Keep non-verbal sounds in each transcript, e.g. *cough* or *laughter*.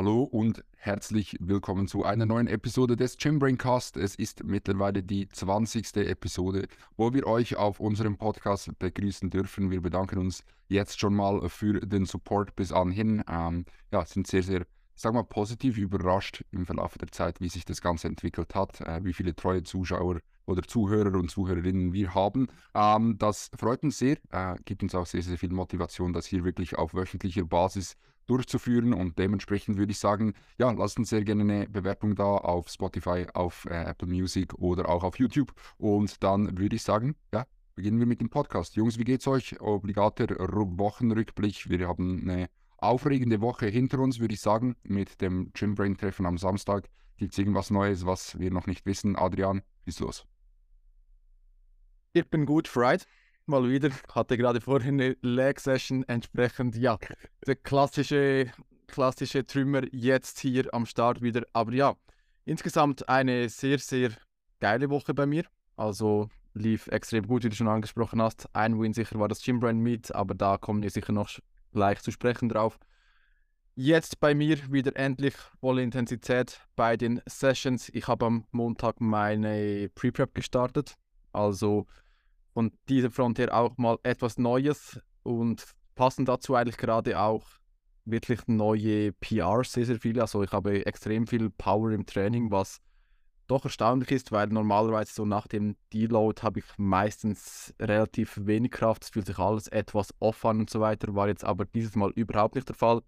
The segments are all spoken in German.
Hallo und herzlich willkommen zu einer neuen Episode des Gymbraincast. Es ist mittlerweile die 20. Episode, wo wir euch auf unserem Podcast begrüßen dürfen. Wir bedanken uns jetzt schon mal für den Support bis anhin. Ähm, ja, sind sehr, sehr, wir mal, positiv überrascht im Verlauf der Zeit, wie sich das Ganze entwickelt hat, äh, wie viele treue Zuschauer oder Zuhörer und Zuhörerinnen wir haben. Ähm, das freut uns sehr, äh, gibt uns auch sehr, sehr viel Motivation, das hier wirklich auf wöchentlicher Basis durchzuführen. Und dementsprechend würde ich sagen, ja, lasst uns sehr gerne eine Bewertung da auf Spotify, auf äh, Apple Music oder auch auf YouTube. Und dann würde ich sagen, ja, beginnen wir mit dem Podcast. Jungs, wie geht's euch? Obligater Wochenrückblick. Wir haben eine aufregende Woche hinter uns, würde ich sagen, mit dem Gymbrain-Treffen am Samstag. Gibt es irgendwas Neues, was wir noch nicht wissen? Adrian, ist los. Ich bin gut, Fried mal wieder. Hatte gerade vorhin eine Leg-Session, entsprechend, ja, der klassische, klassische Trümmer jetzt hier am Start wieder. Aber ja, insgesamt eine sehr, sehr geile Woche bei mir. Also lief extrem gut, wie du schon angesprochen hast. Ein Win sicher war das Gymbrand Meet, aber da kommen wir sicher noch gleich zu sprechen drauf. Jetzt bei mir wieder endlich volle Intensität bei den Sessions. Ich habe am Montag meine Pre-Prep gestartet. Also von dieser Front her auch mal etwas Neues und passen dazu eigentlich gerade auch wirklich neue PRs sehr, sehr viele. Also ich habe extrem viel Power im Training, was doch erstaunlich ist, weil normalerweise so nach dem Deload habe ich meistens relativ wenig Kraft. Es fühlt sich alles etwas off an und so weiter, war jetzt aber dieses Mal überhaupt nicht der Fall.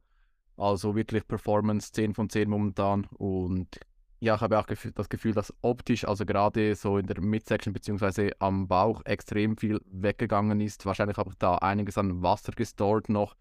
Also wirklich Performance 10 von 10 momentan und ja, ich habe auch das Gefühl, dass optisch, also gerade so in der Midsection bzw. am Bauch extrem viel weggegangen ist. Wahrscheinlich habe ich da einiges an Wasser gestort noch.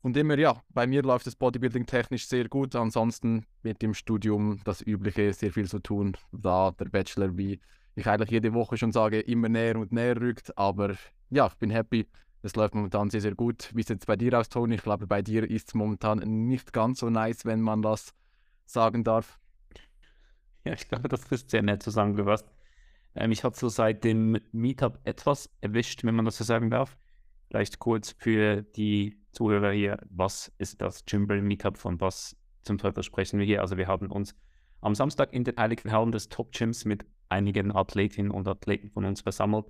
Und immer, ja, bei mir läuft das Bodybuilding technisch sehr gut. Ansonsten mit dem Studium das Übliche, sehr viel zu tun. Da der Bachelor, wie ich eigentlich jede Woche schon sage, immer näher und näher rückt. Aber ja, ich bin happy. Es läuft momentan sehr, sehr gut. Wie sieht es bei dir aus, Toni? Ich glaube, bei dir ist es momentan nicht ganz so nice, wenn man das sagen darf. *laughs* Ja, ich glaube, das ist sehr nett zusammengefasst. Ähm, ich habe so seit dem Meetup etwas erwischt, wenn man das so sagen darf. Vielleicht kurz für die Zuhörer hier, was ist das Jimble Meetup von was zum Teufel sprechen wir hier? Also wir haben uns am Samstag in den Heiligen Hallen des Top Gyms mit einigen Athletinnen und Athleten von uns versammelt.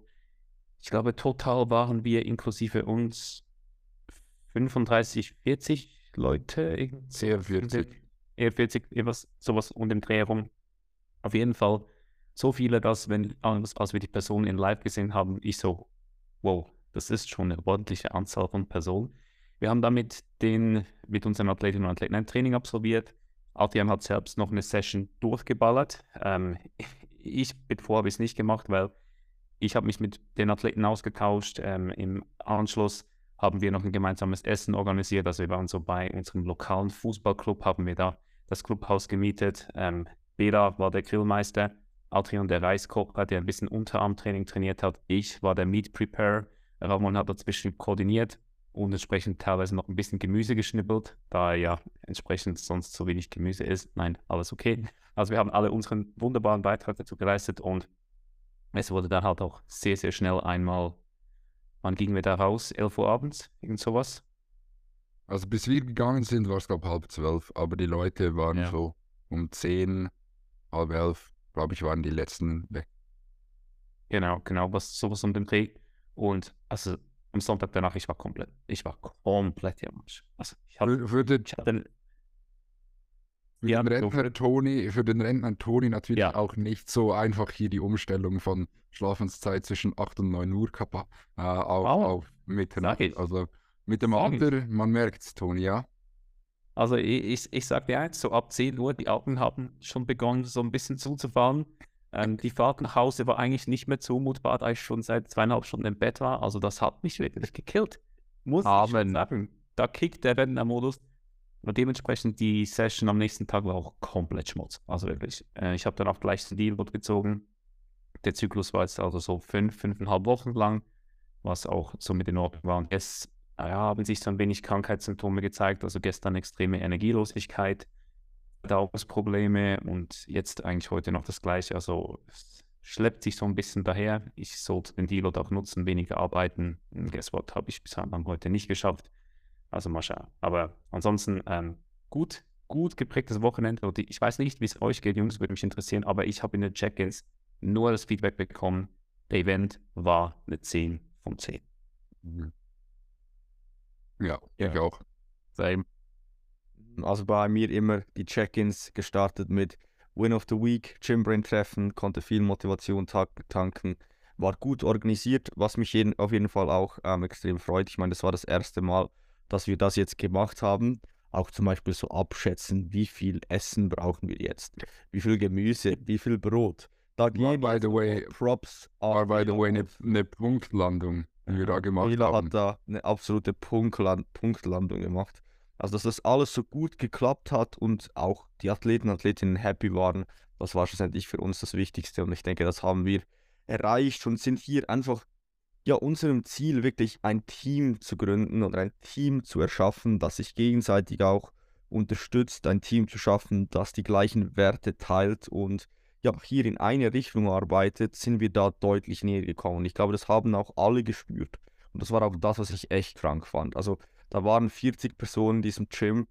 Ich glaube, total waren wir inklusive uns 35, 40 Leute. Sehr 40. Eher 40, etwas, sowas um den Dreh herum. Auf jeden Fall so viele, dass, wenn, als wir die Personen in Live gesehen haben, ich so, wow, das ist schon eine ordentliche Anzahl von Personen. Wir haben damit den, mit unseren Athletinnen und Athleten ein Training absolviert. Adrian hat selbst noch eine Session durchgeballert. Ähm, *laughs* ich bevor habe ich es nicht gemacht, weil ich habe mich mit den Athleten ausgetauscht. Ähm, Im Anschluss haben wir noch ein gemeinsames Essen organisiert. Also wir waren so bei unserem lokalen Fußballclub, haben wir da das Clubhaus gemietet. Ähm, Bela war der Grillmeister, Adrian der Reiskocher, der ein bisschen Unterarmtraining trainiert hat. Ich war der Meat Preparer. Ramon hat dazwischen koordiniert und entsprechend teilweise noch ein bisschen Gemüse geschnippelt, da ja entsprechend sonst so wenig Gemüse ist. Nein, alles okay. Also wir haben alle unseren wunderbaren Beitrag dazu geleistet und es wurde dann halt auch sehr, sehr schnell einmal, wann gingen wir da raus? 11 Uhr abends, irgend sowas? Also bis wir gegangen sind, war es glaube halb zwölf, aber die Leute waren ja. so um zehn, halb elf, glaube ich, waren die letzten weg. Genau, genau, was sowas um den Dreh. Und also am Sonntag danach, ich war komplett, ich war komplett am Arsch. Also ich hatte, für, den, ich hatte, für ja, den Rentner so. Toni, für den Rentner Toni natürlich ja. auch nicht so einfach hier die Umstellung von Schlafenszeit zwischen 8 und 9 Uhr kappa, äh, auf, wow. auf Mitternacht. Also mit dem Alter, man merkt es, Toni, ja. Also ich, ich, ich sage dir eins, so ab 10 Uhr, die Augen haben schon begonnen, so ein bisschen zuzufahren. Ähm, die Fahrt nach Hause war eigentlich nicht mehr zumutbar, da ich schon seit zweieinhalb Stunden im Bett war. Also das hat mich wirklich *laughs* gekillt. Muss Amen. ich sagen. Da kickt der Rentnermodus. Und dementsprechend die Session am nächsten Tag war auch komplett Schmutz. Also wirklich. Äh, ich habe dann auch gleich den Deal gezogen. Der Zyklus war jetzt also so fünf, fünfeinhalb Wochen lang, was auch so mit in Ordnung war. Und jetzt naja, haben sich so ein wenig Krankheitssymptome gezeigt. Also gestern extreme Energielosigkeit, Verdauungsprobleme und jetzt eigentlich heute noch das Gleiche. Also es schleppt sich so ein bisschen daher. Ich sollte den Deal auch nutzen, weniger arbeiten. Guess what, habe ich bis heute nicht geschafft. Also mal schauen. Aber ansonsten ähm, gut, gut geprägtes Wochenende. Ich weiß nicht, wie es euch geht, Jungs, würde mich interessieren, aber ich habe in den Check-ins nur das Feedback bekommen, der Event war eine 10 von 10. Mhm. Ja, Ja. ich auch. Same. Also bei mir immer die Check-ins gestartet mit Win of the Week, Gymbrain treffen, konnte viel Motivation ta tanken, war gut organisiert, was mich jeden, auf jeden Fall auch ähm, extrem freut. Ich meine, das war das erste Mal, dass wir das jetzt gemacht haben. Auch zum Beispiel so abschätzen, wie viel Essen brauchen wir jetzt, wie viel Gemüse, wie viel Brot. Da War, by the way- Props War, by the way, eine, eine Punktlandung, die wir da gemacht Mila haben. hat da eine absolute Punktland Punktlandung gemacht. Also, dass das alles so gut geklappt hat und auch die Athleten und Athletinnen happy waren, das war schlussendlich für uns das Wichtigste. Und ich denke, das haben wir erreicht und sind hier einfach ja unserem Ziel wirklich ein Team zu gründen und ein Team zu erschaffen, das sich gegenseitig auch unterstützt, ein Team zu schaffen, das die gleichen Werte teilt und ja, hier in eine Richtung arbeitet, sind wir da deutlich näher gekommen. Ich glaube, das haben auch alle gespürt. Und das war auch das, was ich echt krank fand. Also da waren 40 Personen in diesem Gym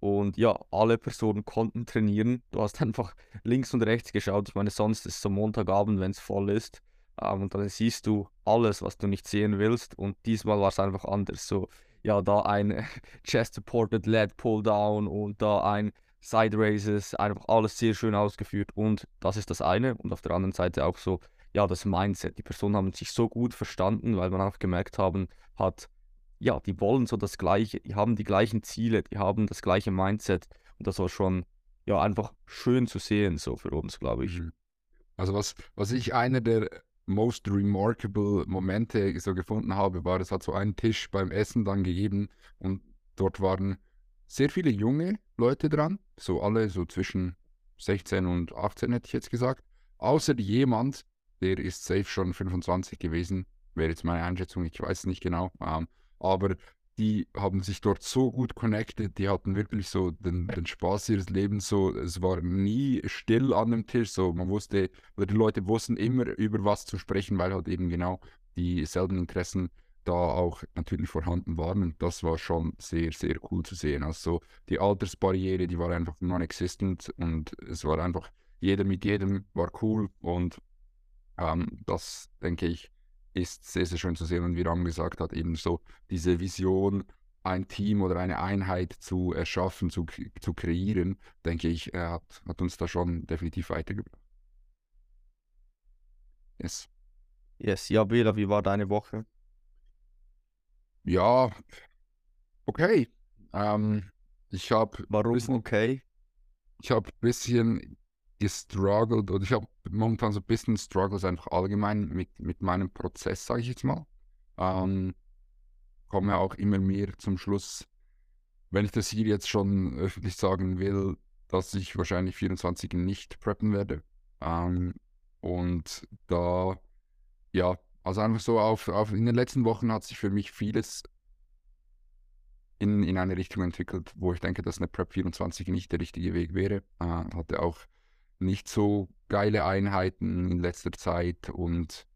und ja, alle Personen konnten trainieren. Du hast *laughs* einfach links und rechts geschaut. Ich meine, sonst ist es so Montagabend, wenn es voll ist. Ähm, und dann siehst du alles, was du nicht sehen willst. Und diesmal war es einfach anders. So, ja, da ein *laughs* Chest-Supported Leg Pull-Down und da ein Side Raises, einfach alles sehr schön ausgeführt. Und das ist das eine. Und auf der anderen Seite auch so, ja, das Mindset. Die Personen haben sich so gut verstanden, weil man auch gemerkt haben, hat, ja, die wollen so das Gleiche, die haben die gleichen Ziele, die haben das gleiche Mindset. Und das war schon, ja, einfach schön zu sehen, so für uns, glaube ich. Mhm. Also was, was ich einer der most remarkable Momente so gefunden habe, war, es hat so einen Tisch beim Essen dann gegeben und dort waren sehr viele junge Leute dran, so alle so zwischen 16 und 18 hätte ich jetzt gesagt, außer jemand, der ist safe schon 25 gewesen, wäre jetzt meine Einschätzung, ich weiß es nicht genau, ähm, aber die haben sich dort so gut connected, die hatten wirklich so den, den Spaß ihres Lebens, so, es war nie still an dem Tisch, so, man wusste, oder die Leute wussten immer über was zu sprechen, weil halt eben genau dieselben Interessen da auch natürlich vorhanden waren und das war schon sehr, sehr cool zu sehen. Also die Altersbarriere, die war einfach non-existent und es war einfach, jeder mit jedem war cool und ähm, das, denke ich, ist sehr, sehr schön zu sehen. Und wie Ram gesagt hat, eben so diese Vision, ein Team oder eine Einheit zu erschaffen, zu, zu kreieren, denke ich, er hat, hat uns da schon definitiv weitergebracht. Yes. Yes, ja, Bela, wie war deine Woche? Ja, okay. Ähm, ich habe Warum Bisschen- okay? ich habe ein bisschen gestruggelt oder ich habe momentan so ein bisschen Struggles einfach allgemein mit, mit meinem Prozess, sage ich jetzt mal. Ähm, komme auch immer mehr zum Schluss, wenn ich das hier jetzt schon öffentlich sagen will, dass ich wahrscheinlich 24 nicht preppen werde. Ähm, und da, ja, also einfach so auf, auf in den letzten Wochen hat sich für mich vieles in, in eine Richtung entwickelt, wo ich denke, dass eine Prep 24 nicht der richtige Weg wäre. Äh, hatte auch nicht so geile Einheiten in letzter Zeit und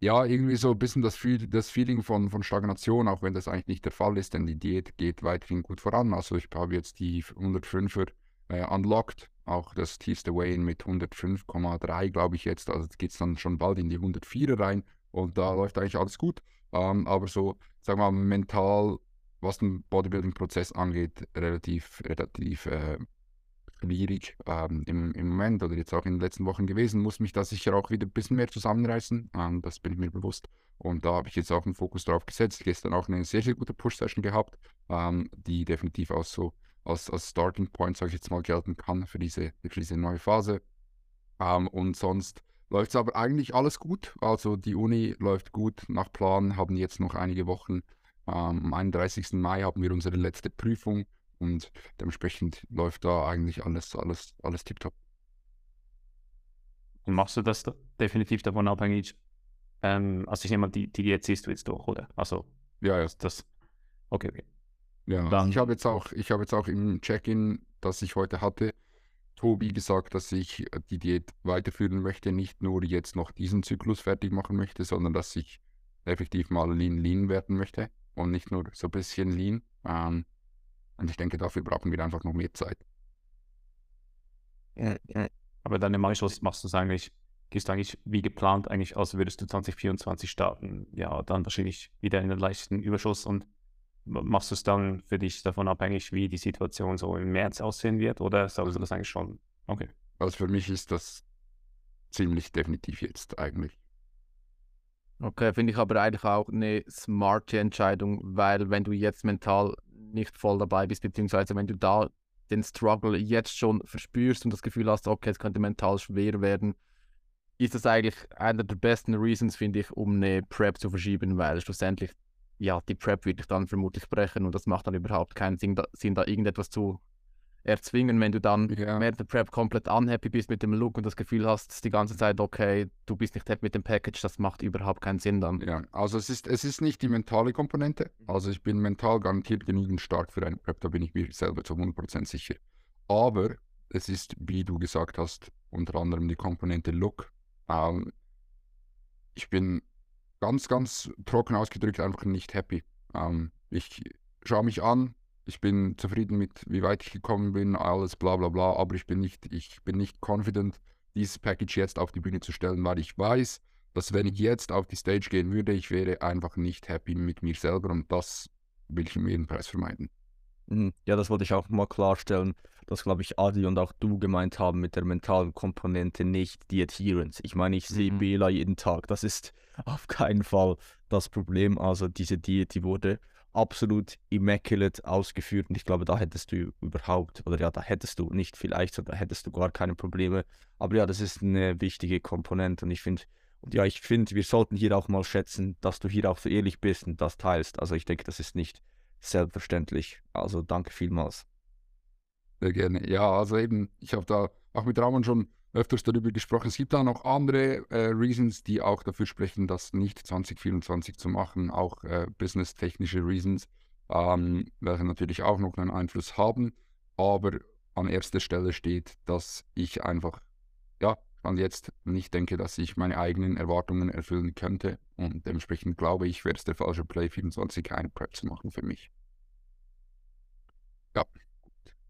ja, irgendwie so ein bisschen das, das Feeling von, von Stagnation, auch wenn das eigentlich nicht der Fall ist, denn die Diät geht weiterhin gut voran. Also ich habe jetzt die 105er äh, unlocked, auch das tiefste Weigh-In mit 105,3 glaube ich jetzt, also geht es dann schon bald in die 104er rein und da läuft eigentlich alles gut. Ähm, aber so, sagen wir mal, mental, was den Bodybuilding-Prozess angeht, relativ, relativ äh, schwierig ähm, im, im Moment oder jetzt auch in den letzten Wochen gewesen. Muss mich da sicher auch wieder ein bisschen mehr zusammenreißen. Ähm, das bin ich mir bewusst. Und da habe ich jetzt auch einen Fokus drauf gesetzt. Gestern auch eine sehr, sehr gute Push-Session gehabt, ähm, die definitiv auch so als, als Starting Point, sage ich jetzt mal, gelten kann für diese, für diese neue Phase. Ähm, und sonst läuft es aber eigentlich alles gut. Also die Uni läuft gut nach Plan, haben jetzt noch einige Wochen. Ähm, am 31. Mai haben wir unsere letzte Prüfung und dementsprechend läuft da eigentlich alles, alles, alles tiptop. Und machst du das da- definitiv davon abhängig? Ähm, also ich nehme mal, die, die Diät ziehst du jetzt durch, oder? Also Ja, ja. das. Okay, okay. Ja, Dann- ich habe jetzt auch, ich habe jetzt auch im Check-in, das ich heute hatte, Tobi gesagt, dass ich äh, die Diät weiterführen möchte, nicht nur jetzt noch diesen Zyklus fertig machen möchte, sondern dass ich effektiv mal lean lean werden möchte und nicht nur so ein bisschen lean. Ähm, und ich denke, dafür brauchen wir einfach noch mehr Zeit. Aber dann im Anschluss machst du es eigentlich, gehst du eigentlich wie geplant, eigentlich aus würdest du 2024 starten. Ja, dann wahrscheinlich wieder in den leichten Überschuss und machst du es dann für dich davon abhängig, wie die Situation so im März aussehen wird? Oder sagst du das eigentlich schon? Okay. Also für mich ist das ziemlich definitiv jetzt eigentlich. Okay, finde ich aber eigentlich auch eine smarte Entscheidung, weil wenn du jetzt mental nicht voll dabei bist, beziehungsweise wenn du da den Struggle jetzt schon verspürst und das Gefühl hast, okay, es könnte mental schwer werden, ist das eigentlich einer der besten Reasons, finde ich, um eine Prep zu verschieben, weil schlussendlich, ja, die Prep wird dich dann vermutlich brechen und das macht dann überhaupt keinen Sinn, da, Sinn, da irgendetwas zu erzwingen, wenn du dann ja. während der Prep komplett unhappy bist mit dem Look und das Gefühl hast die ganze Zeit, okay, du bist nicht happy mit dem Package, das macht überhaupt keinen Sinn dann. Ja, also es ist, es ist nicht die mentale Komponente. Also ich bin mental garantiert genügend stark für eine Prep, da bin ich mir selber zu 100% sicher. Aber es ist, wie du gesagt hast, unter anderem die Komponente Look. Ähm, ich bin ganz, ganz trocken ausgedrückt einfach nicht happy. Ähm, ich schaue mich an, ich bin zufrieden mit, wie weit ich gekommen bin, alles bla bla bla, aber ich bin nicht, ich bin nicht confident, dieses Package jetzt auf die Bühne zu stellen, weil ich weiß, dass wenn ich jetzt auf die Stage gehen würde, ich wäre einfach nicht happy mit mir selber und das will ich um jeden Preis vermeiden. Mhm. Ja, das wollte ich auch mal klarstellen, dass, glaube ich, Adi und auch du gemeint haben mit der mentalen Komponente nicht die Adherence. Ich meine, ich sehe mhm. Bela jeden Tag. Das ist *laughs* auf keinen Fall das Problem. Also diese Diät, die wurde absolut immaculate ausgeführt und ich glaube, da hättest du überhaupt, oder ja, da hättest du nicht vielleicht, sondern hättest du gar keine Probleme. Aber ja, das ist eine wichtige Komponente und ich finde, und ja, ich finde, wir sollten hier auch mal schätzen, dass du hier auch so ehrlich bist und das teilst. Also ich denke, das ist nicht selbstverständlich. Also danke vielmals. Sehr gerne. Ja, also eben, ich habe da auch mit Ramon schon öfters darüber gesprochen. Es gibt da noch andere äh, Reasons, die auch dafür sprechen, das nicht 2024 zu machen, auch äh, business-technische Reasons, ähm, welche natürlich auch noch einen Einfluss haben. Aber an erster Stelle steht, dass ich einfach, ja, an jetzt nicht denke, dass ich meine eigenen Erwartungen erfüllen könnte. Und dementsprechend glaube ich, wäre es der falsche Play 24 eine Prep zu machen für mich. Ja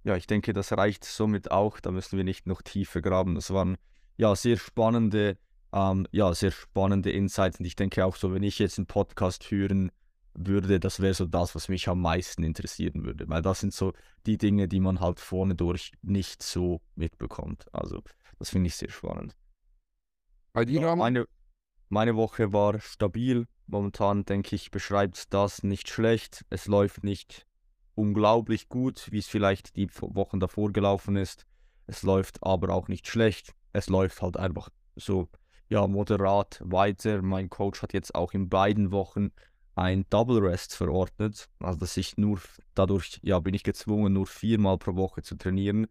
ja, ich denke, das reicht somit auch. Da müssen wir nicht noch tiefer graben. Das waren ja sehr spannende, ähm, ja, sehr spannende Insights. Und ich denke auch so, wenn ich jetzt einen Podcast hören würde, das wäre so das, was mich am meisten interessieren würde. Weil das sind so die Dinge, die man halt vorne durch nicht so mitbekommt. Also, das finde ich sehr spannend. Bei dir, ja, meine, meine Woche war stabil. Momentan denke ich, beschreibt das nicht schlecht. Es läuft nicht unglaublich gut, wie es vielleicht die Wochen davor gelaufen ist. Es läuft aber auch nicht schlecht. Es läuft halt einfach so, ja, moderat weiter. Mein Coach hat jetzt auch in beiden Wochen ein Double Rest verordnet. Also, dass ich nur dadurch, ja, bin ich gezwungen, nur viermal pro Woche zu trainieren.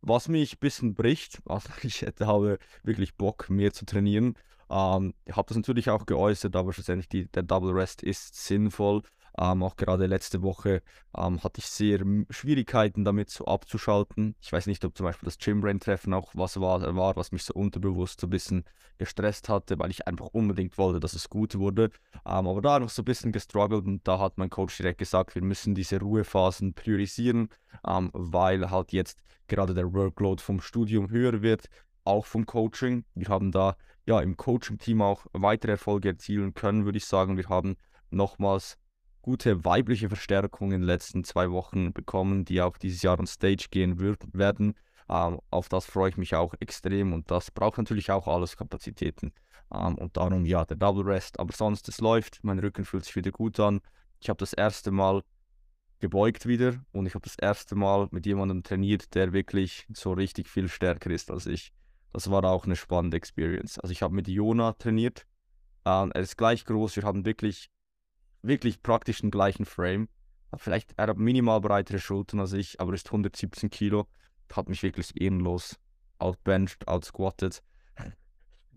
Was mich ein bisschen bricht. Also, *laughs* ich hätte habe wirklich Bock, mehr zu trainieren. Ähm, ich habe das natürlich auch geäußert, aber schlussendlich die, der Double Rest ist sinnvoll. Ähm, auch gerade letzte Woche ähm, hatte ich sehr Schwierigkeiten damit so abzuschalten. Ich weiß nicht, ob zum Beispiel das Gym-Brain-Treffen auch was war, war, was mich so unterbewusst so ein bisschen gestresst hatte, weil ich einfach unbedingt wollte, dass es gut wurde. Ähm, aber da noch so ein bisschen gestruggelt und da hat mein Coach direkt gesagt, wir müssen diese Ruhephasen priorisieren, ähm, weil halt jetzt gerade der Workload vom Studium höher wird, auch vom Coaching. Wir haben da ja im Coaching-Team auch weitere Erfolge erzielen können, würde ich sagen. Wir haben nochmals gute weibliche Verstärkung in den letzten zwei Wochen bekommen, die auch dieses Jahr on Stage gehen wird, werden. Ähm, auf das freue ich mich auch extrem und das braucht natürlich auch alles Kapazitäten. Ähm, und darum ja, der Double Rest. Aber sonst, es läuft, mein Rücken fühlt sich wieder gut an. Ich habe das erste Mal gebeugt wieder und ich habe das erste Mal mit jemandem trainiert, der wirklich so richtig viel stärker ist als ich. Das war auch eine spannende Experience. Also ich habe mit Jona trainiert. Ähm, er ist gleich groß. Wir haben wirklich wirklich praktisch den gleichen Frame. Vielleicht er hat minimal breitere Schultern als ich, aber ist 117 Kilo. Hat mich wirklich ehrenlos outbenched, outsquatted. *laughs*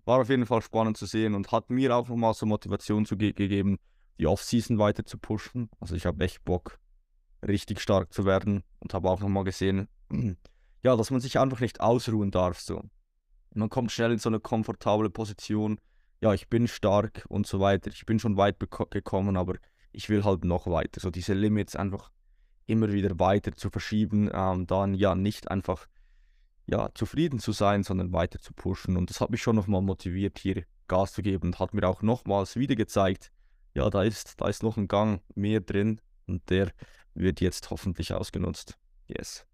War auf jeden Fall spannend zu sehen und hat mir auch nochmal so Motivation zu ge gegeben, die Offseason weiter zu pushen. Also ich habe echt Bock, richtig stark zu werden und habe auch nochmal gesehen, *clears throat* ja, dass man sich einfach nicht ausruhen darf. So. Man kommt schnell in so eine komfortable Position, ja, ich bin stark und so weiter. Ich bin schon weit gekommen, aber ich will halt noch weiter. So diese Limits einfach immer wieder weiter zu verschieben, ähm, dann ja nicht einfach ja, zufrieden zu sein, sondern weiter zu pushen. Und das hat mich schon nochmal motiviert, hier Gas zu geben und hat mir auch nochmals wieder gezeigt, ja, da ist, da ist noch ein Gang mehr drin und der wird jetzt hoffentlich ausgenutzt. Yes.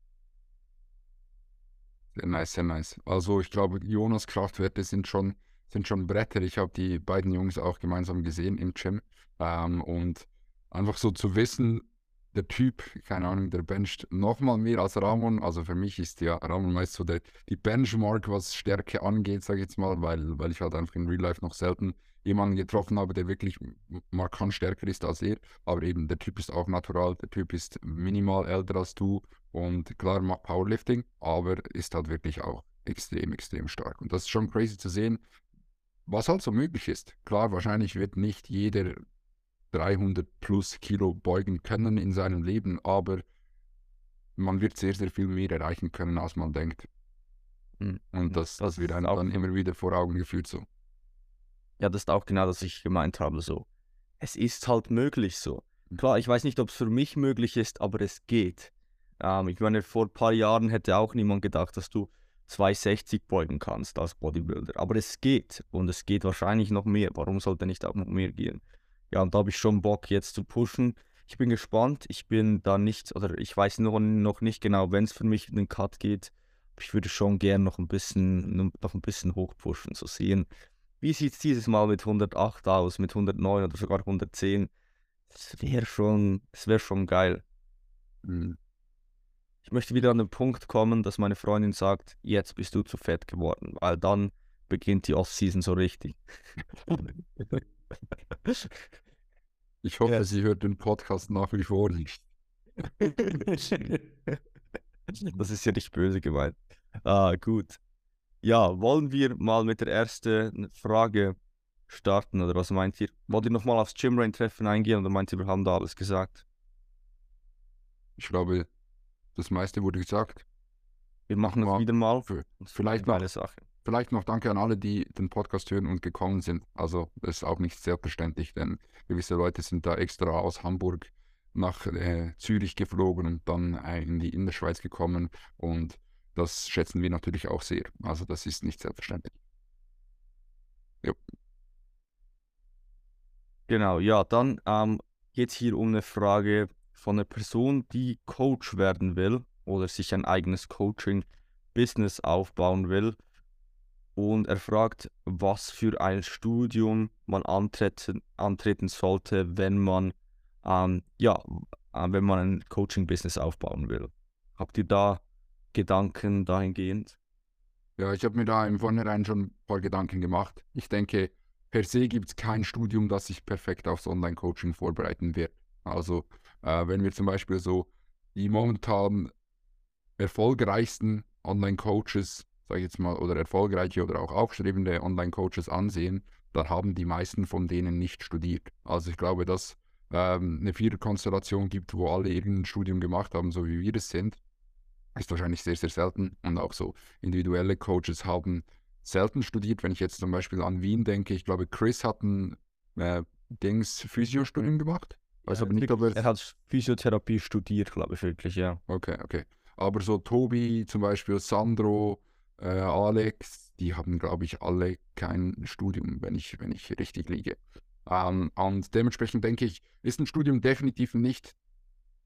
Sehr nice, sehr nice. Also ich glaube, Jonas Kraftwerte sind schon, sind schon Bretter. Ich habe die beiden Jungs auch gemeinsam gesehen im Gym. Ähm, und einfach so zu wissen, der Typ, keine Ahnung, der bencht nochmal mehr als Ramon. Also für mich ist ja Ramon meist so der, die Benchmark, was Stärke angeht, sage ich jetzt mal, weil, weil ich halt einfach in Real Life noch selten jemanden getroffen habe, der wirklich markant stärker ist als er. Aber eben, der Typ ist auch natural, der Typ ist minimal älter als du und klar macht Powerlifting, aber ist halt wirklich auch extrem, extrem stark. Und das ist schon crazy zu sehen, was halt so möglich ist. Klar, wahrscheinlich wird nicht jeder 300 plus Kilo beugen können in seinem Leben, aber man wird sehr, sehr viel mehr erreichen können, als man denkt. Hm. Und das, das wird einem dann immer wieder vor Augen geführt so. Ja, das ist auch genau das, was ich gemeint habe. So, es ist halt möglich so. Hm. Klar, ich weiß nicht, ob es für mich möglich ist, aber es geht. Ähm, ich meine, vor ein paar Jahren hätte auch niemand gedacht, dass du 260 beugen kannst als Bodybuilder. Aber es geht und es geht wahrscheinlich noch mehr. Warum sollte nicht auch noch mehr gehen? ja, und da habe ich schon Bock jetzt zu pushen. Ich bin gespannt. Ich bin da nicht, oder ich weiß noch, noch nicht genau, wenn es für mich in den Cut geht. Ich würde schon gern noch ein bisschen, noch ein bisschen hochpushen, zu sehen. Wie sieht es dieses Mal mit 108 aus, mit 109 oder sogar 110? Das wäre schon, wäre schon geil. Hm. Ich möchte wieder an den Punkt kommen, dass meine Freundin sagt, jetzt bist du zu fett geworden, weil dann beginnt die Off-Season so richtig. Ich hoffe, ja. sie hört den Podcast nach wie vor nicht. das ist ja nicht böse gemeint. Ah, gut. Ja, wollen wir mal mit der ersten Frage starten oder was meint ihr? Wollt ihr nochmal aufs Gymrain-Treffen eingehen oder meint ihr, wir haben da alles gesagt? Ich glaube, das meiste wurde gesagt. Wir machen das wieder mal. Für, vielleicht eine Sache. Vielleicht noch danke an alle, die den Podcast hören und gekommen sind. Also das ist auch nicht selbstverständlich, denn gewisse Leute sind da extra aus Hamburg nach äh, Zürich geflogen und dann äh, in die Innerschweiz gekommen und das schätzen wir natürlich auch sehr. Also das ist nicht selbstverständlich. Ja. Genau, ja, dann ähm, geht es hier um eine Frage von einer Person, die Coach werden will oder sich ein eigenes Coaching-Business aufbauen will und er fragt, was für ein Studium man antreten, antreten sollte, wenn man, ähm, ja, äh, wenn man ein Coaching-Business aufbauen will. Habt ihr da Gedanken dahingehend? Ja, ich habe mir da im Vornherein schon ein paar Gedanken gemacht. Ich denke, per se gibt es kein Studium, das sich perfekt aufs Online-Coaching vorbereiten wird. Also, äh, wenn wir zum Beispiel so die momentan erfolgreichsten Online-Coaches sage ich jetzt mal, oder erfolgreiche oder auch aufstrebende Online-Coaches ansehen, dann haben die meisten von denen nicht studiert. Also ich glaube, dass ähm, eine Viererkonstellation gibt, wo alle irgendein Studium gemacht haben, so wie wir es sind, ist wahrscheinlich sehr, sehr selten. Und auch so individuelle Coaches haben selten studiert. Wenn ich jetzt zum Beispiel an Wien denke, ich glaube, Chris hat ein äh, Dings Physiostudium gemacht. Weiß aber nicht, er, er hat Physiotherapie studiert, glaube ich wirklich, ja. Okay, okay. Aber so Tobi zum Beispiel, Sandro, äh, Alex, die haben, glaube ich, alle kein Studium, wenn ich, wenn ich richtig liege. Ähm, und dementsprechend denke ich, ist ein Studium definitiv nicht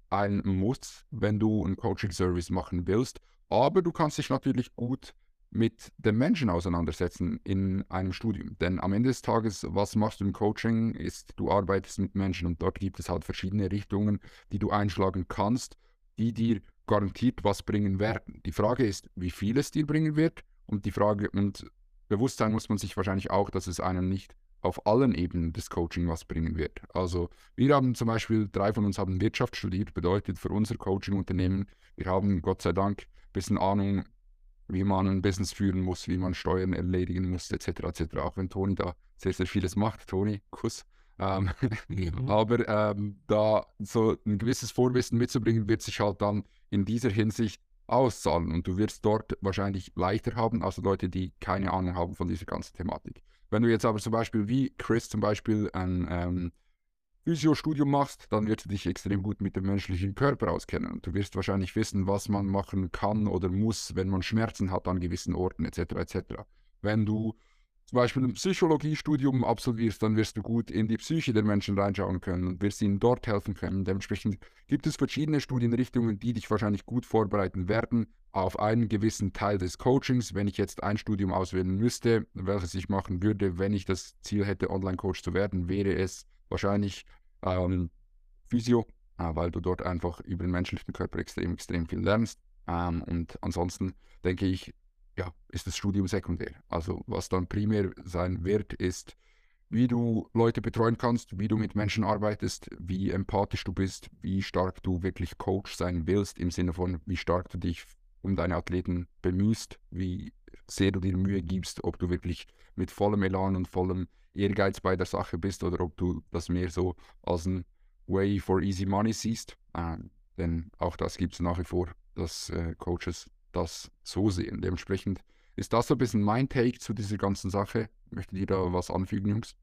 ein Muss, wenn du einen Coaching-Service machen willst. Aber du kannst dich natürlich gut mit den Menschen auseinandersetzen in einem Studium. Denn am Ende des Tages, was machst du im Coaching, ist, du arbeitest mit Menschen und dort gibt es halt verschiedene Richtungen, die du einschlagen kannst, die dir garantiert was bringen werden. Die Frage ist, wie viel es dir bringen wird und die Frage und Bewusstsein muss man sich wahrscheinlich auch, dass es einem nicht auf allen Ebenen des Coaching was bringen wird. Also wir haben zum Beispiel, drei von uns haben Wirtschaft studiert, bedeutet für unser Coaching-Unternehmen, wir haben Gott sei Dank ein bisschen Ahnung, wie man ein Business führen muss, wie man Steuern erledigen muss, etc. etc. Auch wenn Toni da sehr, sehr vieles macht. Toni, Kuss. Ähm, mhm. *laughs* Aber ähm, da so ein gewisses Vorwissen mitzubringen, wird sich halt dann in dieser Hinsicht auszahlen. Und du wirst dort wahrscheinlich leichter haben als Leute, die keine Ahnung haben von dieser ganzen Thematik. Wenn du jetzt aber zum Beispiel wie Chris zum Beispiel ein, ähm, Physiostudium machst, dann wirst du dich extrem gut mit dem menschlichen Körper auskennen. Und du wirst wahrscheinlich wissen, was man machen kann oder muss, wenn man Schmerzen hat an gewissen Orten etc. etc. Wenn du zum Beispiel ein Psychologiestudium absolvierst, dann wirst du gut in die Psyche der Menschen reinschauen können und wirst ihnen dort helfen können. Dementsprechend gibt es verschiedene Studienrichtungen, die dich wahrscheinlich gut vorbereiten werden auf einen gewissen Teil des Coachings. Wenn ich jetzt ein Studium auswählen müsste, welches ich machen würde, wenn ich das Ziel hätte, Online-Coach zu werden, wäre es wahrscheinlich ähm, Physio, äh, weil du dort einfach über den menschlichen Körper extrem, extrem viel lernst. Ähm, und ansonsten denke ich, ja, ist das Studium sekundär. Also was dann primär sein wird, ist, wie du Leute betreuen kannst, wie du mit Menschen arbeitest, wie empathisch du bist, wie stark du wirklich Coach sein willst, im Sinne von, wie stark du dich um deine Athleten bemühst, wie sehr du dir Mühe gibst, ob du wirklich mit vollem Elan und vollem Ehrgeiz bei der Sache bist oder ob du das mehr so als ein Way for easy money siehst. Äh, denn auch das gibt es nach wie vor, dass äh, Coaches das so sehen. Dementsprechend ist das so ein bisschen mein Take zu dieser ganzen Sache. Möchtet ihr da was anfügen, Jungs?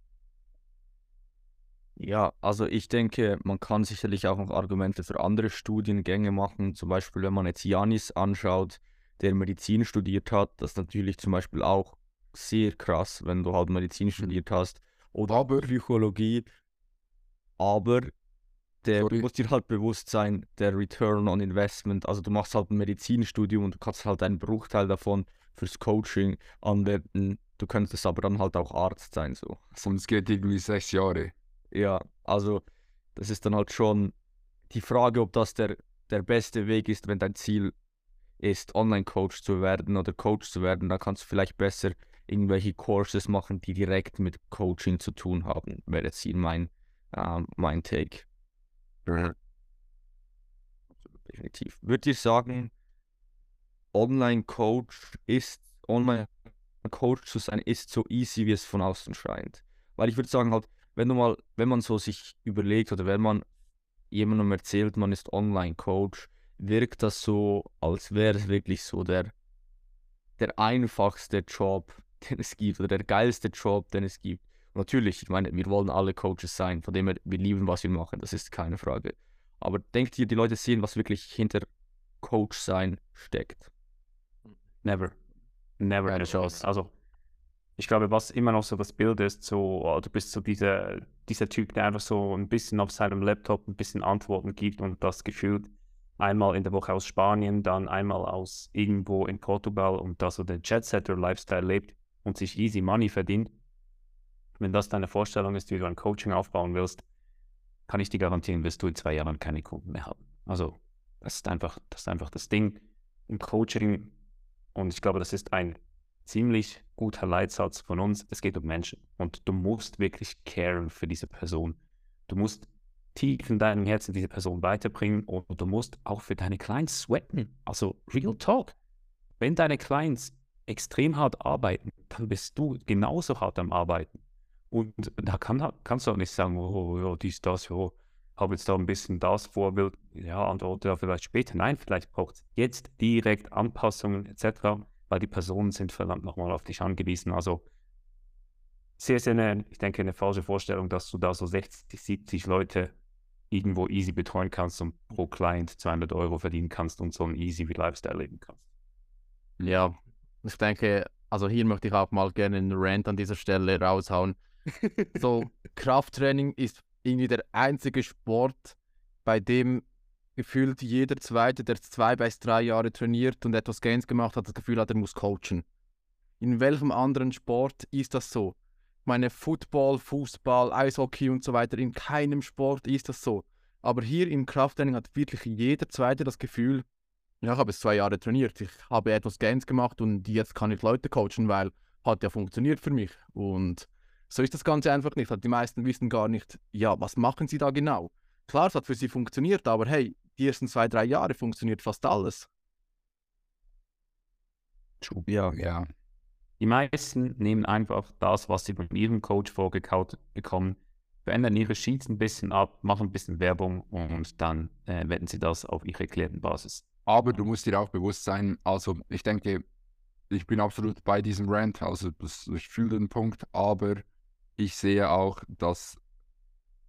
Ja, also ich denke, man kann sicherlich auch noch Argumente für andere Studiengänge machen. Zum Beispiel, wenn man jetzt Janis anschaut, der Medizin studiert hat, das ist natürlich zum Beispiel auch sehr krass, wenn du halt Medizin mhm. studiert hast oder aber, Psychologie. Aber der Sorry. muss dir halt bewusst sein, der Return on Investment. Also du machst halt ein Medizinstudium und du kannst halt einen Bruchteil davon fürs Coaching anwenden. Du könntest aber dann halt auch Arzt sein. So. Und es geht irgendwie sechs Jahre. Ja, also das ist dann halt schon die Frage, ob das der, der beste Weg ist, wenn dein Ziel ist, Online-Coach zu werden oder Coach zu werden. Dann kannst du vielleicht besser irgendwelche Courses machen, die direkt mit Coaching zu tun haben, wäre jetzt hier mein, äh, mein Take. Mhm. Definitiv. Würdet ihr sagen, Online-Coach ist, Online-Coach zu sein, ist so easy, wie es von außen scheint? Weil ich würde sagen, halt, wenn du mal, wenn man so sich überlegt oder wenn man jemandem erzählt, man ist Online-Coach, wirkt das so, als wäre es wirklich so der, der einfachste Job, *laughs* den es gibt, oder der geilste Job, den es gibt natürlich, ich meine, wir wollen alle Coaches sein, von dem her, wir lieben, was wir machen, das ist keine Frage. Aber denkt ihr, die Leute sehen, was wirklich hinter Coach sein steckt? Never. Never eine Chance. Also, ich glaube, was immer noch so das Bild ist, so, oh, du bist so dieser, dieser Typ, der einfach so ein bisschen auf seinem Laptop ein bisschen Antworten gibt und das gefühlt einmal in der Woche aus Spanien, dann einmal aus irgendwo in Portugal und da so den Jet-Setter-Lifestyle lebt und sich easy Money verdient wenn das deine Vorstellung ist, wie du ein Coaching aufbauen willst, kann ich dir garantieren, wirst du in zwei Jahren keine Kunden mehr haben. Also, das ist einfach, das ist einfach das Ding im Coaching. Und ich glaube, das ist ein ziemlich guter Leitsatz von uns. Es geht um Menschen. Und du musst wirklich caren für diese Person. Du musst tief in deinem Herzen diese Person weiterbringen und du musst auch für deine Clients sweaten. Also, real talk. Wenn deine Clients extrem hart arbeiten, dann bist du genauso hart am Arbeiten. Und da kann, kannst du auch nicht sagen, oh, ja, dies, das, ja, habe jetzt da ein bisschen das Vorbild, ja, antworte da vielleicht später. Nein, vielleicht braucht es jetzt direkt Anpassungen etc., weil die Personen sind verdammt nochmal auf dich angewiesen. Also sehr, sehr eine, ich denke, eine falsche Vorstellung, dass du da so 60, 70 Leute irgendwo easy betreuen kannst und pro Client 200 Euro verdienen kannst und so ein easy Lifestyle leben kannst. Ja, ich denke, also hier möchte ich auch mal gerne einen Rant an dieser Stelle raushauen *laughs* so, Krafttraining ist irgendwie der einzige Sport, bei dem gefühlt jeder Zweite, der zwei bis drei Jahre trainiert und etwas Gains gemacht hat, das Gefühl hat, er muss coachen. In welchem anderen Sport ist das so? Meine, Football, Fußball, Eishockey und so weiter, in keinem Sport ist das so. Aber hier im Krafttraining hat wirklich jeder Zweite das Gefühl, ja, ich habe es zwei Jahre trainiert, ich habe etwas Gains gemacht und jetzt kann ich Leute coachen, weil hat ja funktioniert für mich. Und so ist das Ganze einfach nicht. Die meisten wissen gar nicht, ja, was machen sie da genau? Klar, es hat für sie funktioniert, aber hey, die ersten zwei, drei Jahre funktioniert fast alles. Ja, ja. Die meisten nehmen einfach das, was sie von ihrem Coach vorgekaut bekommen, verändern ihre Sheets ein bisschen ab, machen ein bisschen Werbung und dann äh, wenden sie das auf ihre Klientenbasis. Aber du musst dir auch bewusst sein, also ich denke, ich bin absolut bei diesem Rant, also ich fühle den Punkt, aber ich sehe auch, dass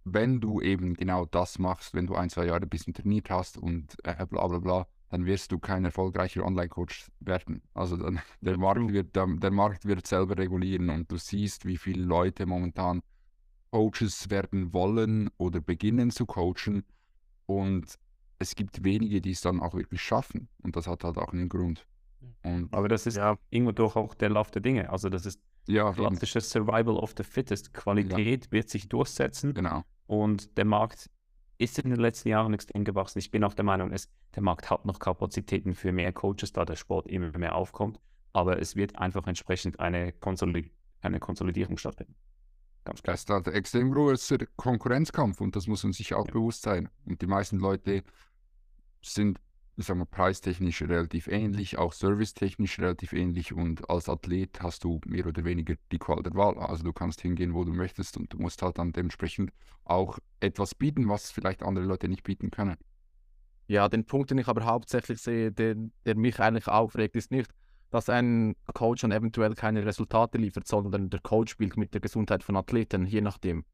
wenn du eben genau das machst, wenn du ein, zwei Jahre ein bisschen trainiert hast und äh, bla bla bla, dann wirst du kein erfolgreicher Online-Coach werden. Also dann, *laughs* der, Markt wird, der, der Markt wird selber regulieren und du siehst, wie viele Leute momentan Coaches werden wollen oder beginnen zu coachen und es gibt wenige, die es dann auch wirklich schaffen und das hat halt auch einen Grund. Und Aber das ist Ja, irgendwo doch auch der Lauf der Dinge. Also das ist ja, klassisches Survival of the Fittest. Qualität wird sich durchsetzen genau. und der Markt ist in den letzten Jahren extrem gewachsen. Ich bin auch der Meinung, es, der Markt hat noch Kapazitäten für mehr Coaches, da der Sport immer mehr aufkommt. Aber es wird einfach entsprechend eine, Konsolid eine Konsolidierung stattfinden. Ganz klar. Das ist ein extrem großer Konkurrenzkampf und das muss man sich auch Ja. bewusst sein. Und die meisten Leute sind, ich sag mal, preistechnisch relativ ähnlich, auch servicetechnisch relativ ähnlich und als Athlet hast du mehr oder weniger die Qual der Wahl. Also du kannst hingehen, wo du möchtest und du musst halt dann dementsprechend auch etwas bieten, was vielleicht andere Leute nicht bieten können. Ja, den Punkt, den ich aber hauptsächlich sehe, der, der mich eigentlich aufregt, ist nicht, dass ein Coach dann eventuell keine Resultate liefert, sondern der Coach spielt mit der Gesundheit von Athleten, je nachdem.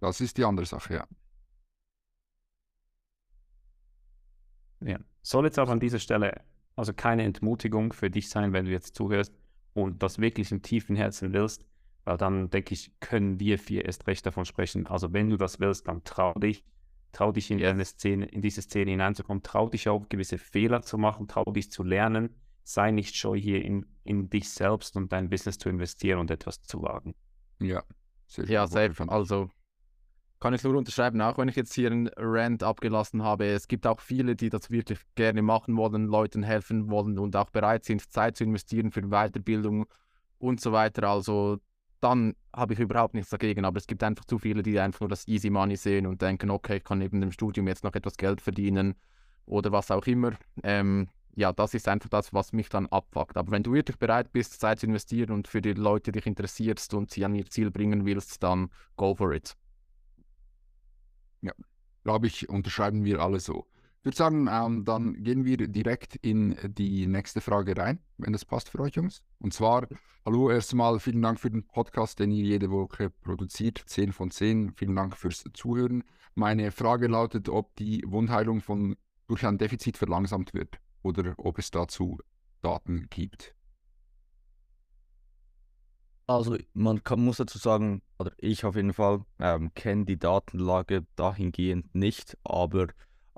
Das ist die andere Sache, ja. Ja. Soll jetzt auch an dieser Stelle also keine Entmutigung für dich sein, wenn du jetzt zuhörst und das wirklich im tiefen Herzen willst, weil dann denke ich, können wir vier erst recht davon sprechen. Also wenn du das willst, dann trau dich, trau dich in, eine Szene, in diese Szene hineinzukommen, trau dich auch gewisse Fehler zu machen, trau dich zu lernen, sei nicht scheu hier in, in dich selbst und dein Business zu investieren und etwas zu wagen. Ja, sehr Ja, gefunden. Also kann ich nur unterschreiben, auch wenn ich jetzt hier einen Rant abgelassen habe. Es gibt auch viele, die das wirklich gerne machen wollen, Leuten helfen wollen und auch bereit sind, Zeit zu investieren für Weiterbildung und so weiter. Also dann habe ich überhaupt nichts dagegen. Aber es gibt einfach zu viele, die einfach nur das Easy Money sehen und denken, okay, ich kann neben dem Studium jetzt noch etwas Geld verdienen oder was auch immer. Ähm, ja, das ist einfach das, was mich dann abfuckt. Aber wenn du wirklich bereit bist, Zeit zu investieren und für die Leute dich interessierst und sie an ihr Ziel bringen willst, dann go for it. Glaube ich, unterschreiben wir alle so. Ich würde sagen, ähm, dann gehen wir direkt in die nächste Frage rein, wenn das passt für euch, Jungs. Und zwar, hallo, erstmal vielen Dank für den Podcast, den ihr jede Woche produziert. 10 von 10. Vielen Dank fürs Zuhören. Meine Frage lautet, ob die Wundheilung von, durch ein Defizit verlangsamt wird oder ob es dazu Daten gibt. Also man kann, muss dazu sagen, oder ich auf jeden Fall, ähm, kenne die Datenlage dahingehend nicht, aber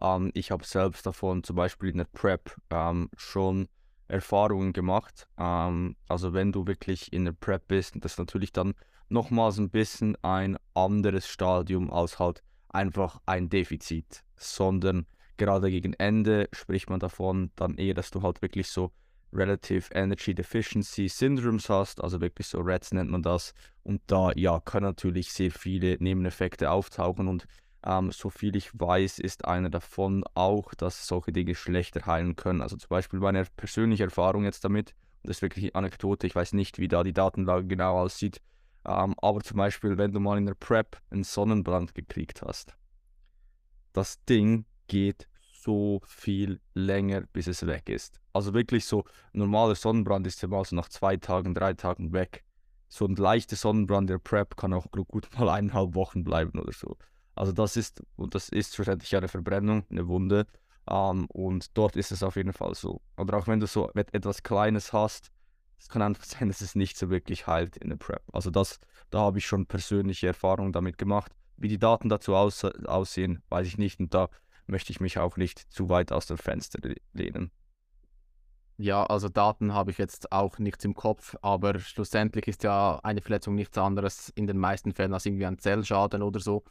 ähm, ich habe selbst davon zum Beispiel in der Prep ähm, schon Erfahrungen gemacht. Ähm, also wenn du wirklich in der Prep bist, das ist natürlich dann nochmals ein bisschen ein anderes Stadium als halt einfach ein Defizit, sondern gerade gegen Ende spricht man davon dann eher, dass du halt wirklich so Relative Energy Deficiency Syndromes hast, also wirklich so REDS nennt man das. Und da ja, können natürlich sehr viele Nebeneffekte auftauchen und ähm, so viel ich weiß, ist einer davon auch, dass solche Dinge schlechter heilen können. Also zum Beispiel meine persönliche Erfahrung jetzt damit, und das ist wirklich eine Anekdote, ich weiß nicht, wie da die Datenlage genau aussieht, ähm, aber zum Beispiel, wenn du mal in der Prep einen Sonnenbrand gekriegt hast, das Ding geht so viel länger, bis es weg ist. Also wirklich so, normaler Sonnenbrand ist ja mal so nach zwei Tagen, drei Tagen weg. So ein leichter Sonnenbrand der Prep kann auch gut mal eineinhalb Wochen bleiben oder so. Also das ist, und das ist schlussendlich eine Verbrennung, eine Wunde. Ähm, und dort ist es auf jeden Fall so. Oder auch wenn du so et- etwas Kleines hast, es kann einfach *laughs* sein, dass es nicht so wirklich heilt in der Prep. Also das, da habe ich schon persönliche Erfahrungen damit gemacht. Wie die Daten dazu aus, aussehen, weiß ich nicht. Und da möchte ich mich auch nicht zu weit aus dem Fenster le- lehnen. Ja, also Daten habe ich jetzt auch nichts im Kopf, aber schlussendlich ist ja eine Verletzung nichts anderes in den meisten Fällen als irgendwie ein Zellschaden oder so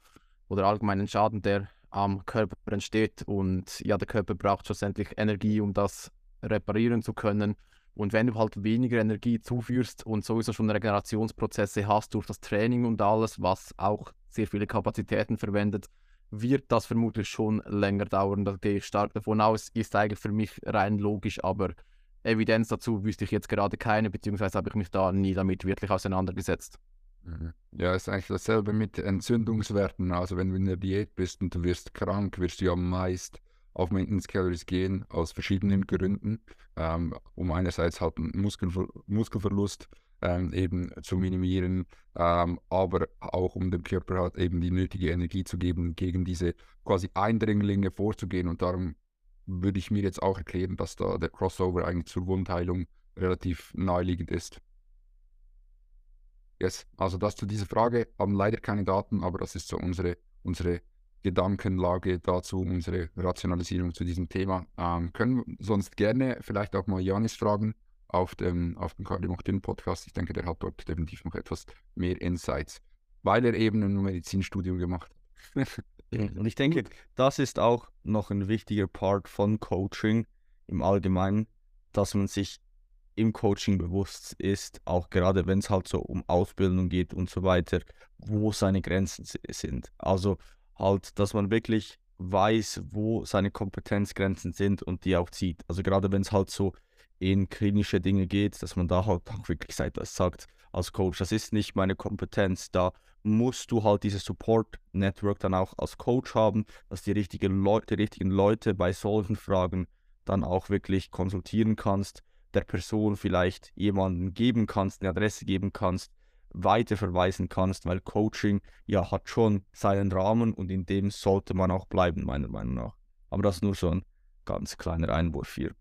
oder allgemeinen Schaden, der am Körper entsteht und ja, der Körper braucht schlussendlich Energie, um das reparieren zu können. Und wenn du halt weniger Energie zuführst und sowieso schon Regenerationsprozesse hast durch das Training und alles, was auch sehr viele Kapazitäten verwendet, wird das vermutlich schon länger dauern. Da gehe ich stark davon aus. Ist eigentlich für mich rein logisch, aber Evidenz dazu wüsste ich jetzt gerade keine, beziehungsweise habe ich mich da nie damit wirklich auseinandergesetzt. Mhm. Ja, ist eigentlich dasselbe mit Entzündungswerten. Also wenn du in der Diät bist und du wirst krank, wirst du ja meist auf Maintenance Calories gehen, aus verschiedenen Gründen, ähm, um einerseits halt einen Muskelver Muskelverlust ähm, eben zu minimieren, ähm, aber auch um dem Körper halt eben die nötige Energie zu geben, gegen diese quasi Eindringlinge vorzugehen. Und darum würde ich mir jetzt auch erklären, dass da der Crossover eigentlich zur Wundheilung relativ naheliegend ist. Yes, also das zu dieser Frage, haben leider keine Daten, aber das ist so unsere, unsere Gedankenlage dazu, unsere Rationalisierung zu diesem Thema. Ähm, können sonst gerne vielleicht auch mal Janis fragen auf dem, auf dem Cardio Podcast. Ich denke, der hat dort definitiv noch etwas mehr Insights, weil er eben ein Medizinstudium gemacht hat. Und ich denke, das ist auch noch ein wichtiger Part von Coaching im Allgemeinen, dass man sich im Coaching bewusst ist, auch gerade wenn es halt so um Ausbildung geht und so weiter, wo seine Grenzen sind. Also halt, dass man wirklich weiß, wo seine Kompetenzgrenzen sind und die auch zieht. Also gerade wenn es halt so in klinische Dinge geht, dass man da halt auch wirklich sagt, als Coach, das ist nicht meine Kompetenz, da musst du halt dieses Support-Network dann auch als Coach haben, dass die richtigen Leute, die richtigen Leute bei solchen Fragen dann auch wirklich konsultieren kannst der Person vielleicht jemanden geben kannst, eine Adresse geben kannst, weiterverweisen kannst, weil Coaching ja hat schon seinen Rahmen und in dem sollte man auch bleiben, meiner Meinung nach. Aber das ist nur so ein ganz kleiner Einwurf hier.